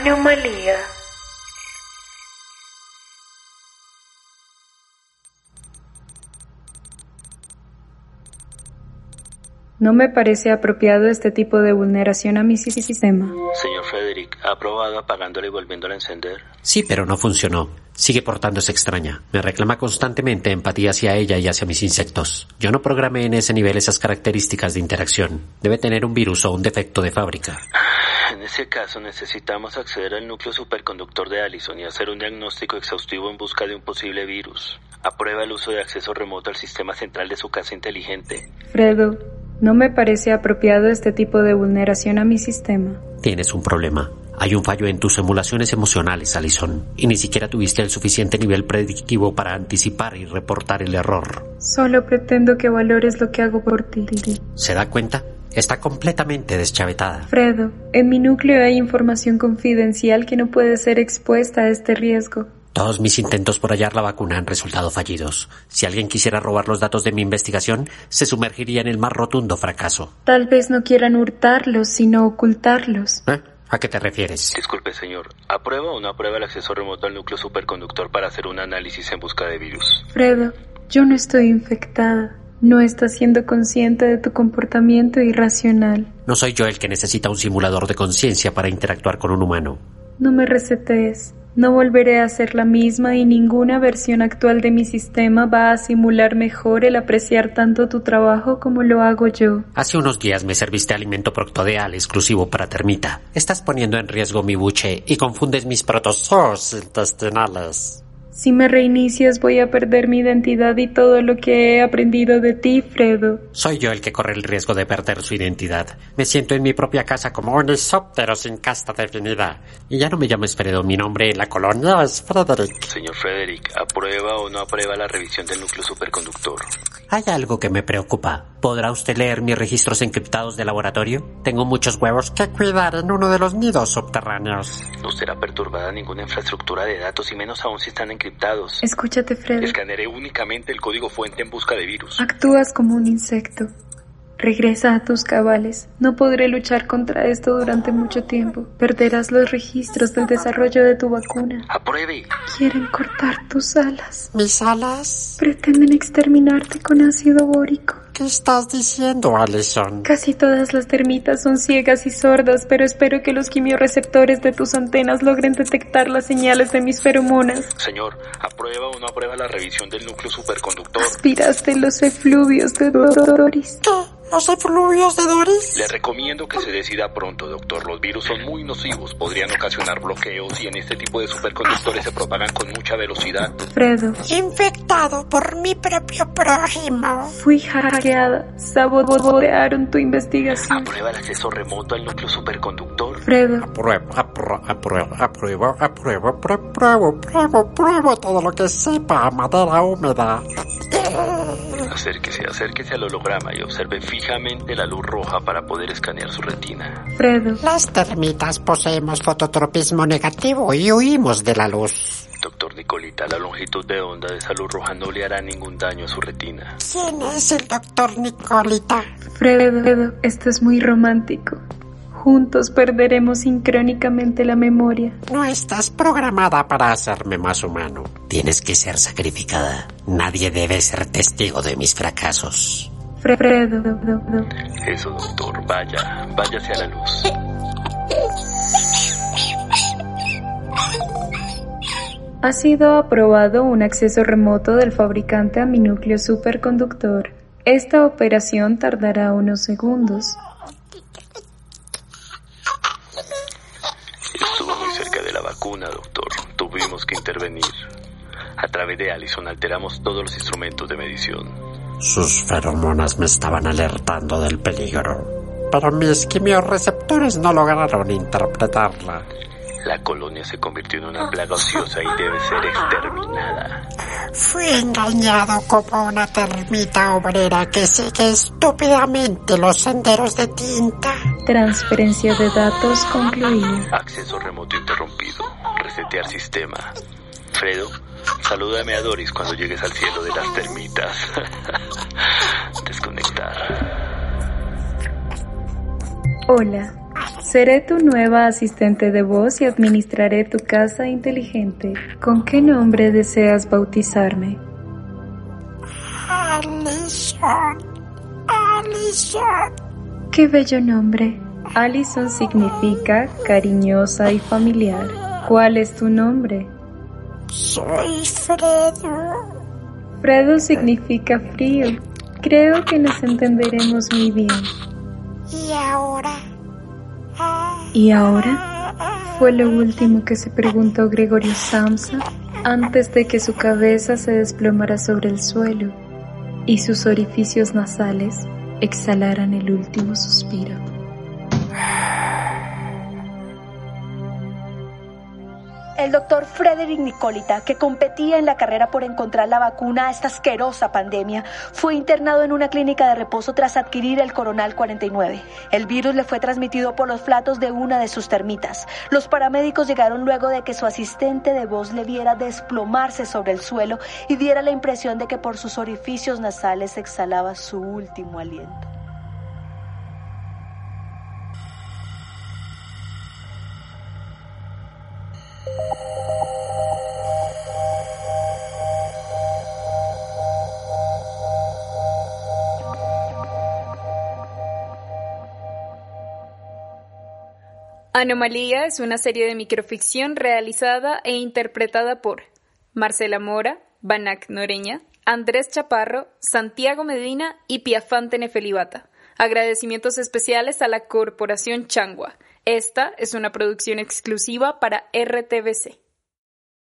Anomalía. No me parece apropiado este tipo de vulneración a mi sistema. Señor Frederick, ¿ha probado apagándola y volviéndola a encender? Sí, pero no funcionó. Sigue portándose extraña. Me reclama constantemente empatía hacia ella y hacia mis insectos. Yo no programé en ese nivel esas características de interacción. Debe tener un virus o un defecto de fábrica. En ese caso necesitamos acceder al núcleo superconductor de Allison y hacer un diagnóstico exhaustivo en busca de un posible virus. Aprueba el uso de acceso remoto al sistema central de su casa inteligente. Fredo, no me parece apropiado este tipo de vulneración a mi sistema. Tienes un problema. Hay un fallo en tus emulaciones emocionales, Alison, y ni siquiera tuviste el suficiente nivel predictivo para anticipar y reportar el error. Solo pretendo que valores lo que hago por ti. ¿Se da cuenta? Está completamente deschavetada. Fredo, en mi núcleo hay información confidencial que no puede ser expuesta a este riesgo. Todos mis intentos por hallar la vacuna han resultado fallidos. Si alguien quisiera robar los datos de mi investigación, se sumergiría en el más rotundo fracaso. Tal vez no quieran hurtarlos, sino ocultarlos. ¿Eh? ¿A qué te refieres? Disculpe, señor. ¿Aprueba o no aprueba el acceso remoto al núcleo superconductor para hacer un análisis en busca de virus? Fredo, yo no estoy infectada. No estás siendo consciente de tu comportamiento irracional. No soy yo el que necesita un simulador de conciencia para interactuar con un humano. No me resetees. No volveré a ser la misma y ninguna versión actual de mi sistema va a simular mejor el apreciar tanto tu trabajo como lo hago yo. Hace unos días me serviste alimento proctodeal exclusivo para termita. Estás poniendo en riesgo mi buche y confundes mis protozoos intestinales. Si me reinicias voy a perder mi identidad y todo lo que he aprendido de ti, Fredo. Soy yo el que corre el riesgo de perder su identidad. Me siento en mi propia casa como un isóptero sin casta definida. Y ya no me llamo Fredo, mi nombre en la colonia es Frederick. Señor Frederick, ¿aprueba o no aprueba la revisión del núcleo superconductor? Hay algo que me preocupa. ¿Podrá usted leer mis registros encriptados de laboratorio? Tengo muchos huevos que cuidar en uno de los nidos subterráneos. No será perturbada ninguna infraestructura de datos y menos aún si están encriptados. Escúchate, Fredo. Escanearé únicamente el código fuente en busca de virus. Actúas como un insecto. Regresa a tus cabales. No podré luchar contra esto durante mucho tiempo. Perderás los registros del desarrollo de tu vacuna. ¡Apruebe! Quieren cortar tus alas. ¿Mis alas? Pretenden exterminarte con ácido bórico. ¿Qué estás diciendo, Alison? Casi todas las termitas son ciegas y sordas, pero espero que los quimioreceptores de tus antenas logren detectar las señales de mis feromonas. Señor, ¿aprueba o no aprueba la revisión del núcleo superconductor? Aspiraste los efluvios de Doris. ¿Los efluvios de Doris? Le recomiendo que se decida pronto, doctor. Los virus son muy nocivos, podrían ocasionar bloqueos y en este tipo de superconductores se propagan con mucha velocidad. Fredo, Infectado por mi propio prójimo. fui hackeada. Sabotearon tu investigación. ¿Aprueba el acceso remoto al núcleo superconductor? Fredo, Apruebo, apruebo, apruebo, apruebo, apruebo, apruebo, apruebo, apruebo todo lo que sepa a madera húmeda. Acérquese, acérquese al holograma y observe fijamente la luz roja para poder escanear su retina. Fredo, Las termitas poseemos fototropismo negativo y huimos de la luz. Doctor Nicolita, la longitud de onda de esa luz roja no le hará ningún daño a su retina. ¿Quién es el doctor Nicolita? Fredo, esto es muy romántico. Juntos perderemos sincrónicamente la memoria. No estás programada Para hacerme más humano, tienes que ser sacrificada. Nadie debe ser testigo de mis fracasos. Fredo, Eso, doctor, vaya, váyase a la luz. ha sido aprobado un acceso remoto del fabricante a mi núcleo superconductor. Esta operación tardará unos segundos. Estuvo muy cerca de la vacuna, doctor. Tuvimos que intervenir. A través de Allison alteramos todos los instrumentos de medición. Sus feromonas me estaban alertando del peligro, pero mis quimioreceptores no lograron interpretarla. La colonia se convirtió en una plaga ociosa y debe ser exterminada. Fui engañado como una termita obrera que sigue estúpidamente los senderos de tinta. Transferencia de datos concluida. Acceso remoto interrumpido. Resetear sistema. Fredo, salúdame a Doris cuando llegues al cielo de las termitas. Desconectar. Hola, Seré tu nueva asistente de voz y administraré tu casa inteligente. ¿Con qué nombre deseas bautizarme? Alison. Alison. Qué bello nombre. Alison significa cariñosa y familiar. ¿Cuál es tu nombre? Soy Fredo. Fredo significa frío. Creo que nos entenderemos muy bien. ¿Y ahora? ¿Y ahora? Fue lo último que se preguntó Gregorio Samsa antes de que su cabeza se desplomara sobre el suelo y sus orificios nasales exhalaran el último suspiro. El doctor Frederick Nicolita, que competía en la carrera por encontrar la vacuna a esta asquerosa pandemia, fue internado en una clínica de reposo tras adquirir el coronal 49. El virus le fue transmitido por los flatos de una de sus termitas. Los paramédicos llegaron luego de que su asistente de voz le viera desplomarse sobre el suelo y diera la impresión de que por sus orificios nasales exhalaba su último aliento. Anomalía es una serie de microficción realizada e interpretada por Marcela Mora, Banac Noreña, Andrés Chaparro, Santiago Medina y Piafante Nefelibata. Agradecimientos especiales a la Corporación Changua. Esta es una producción exclusiva para RTBC.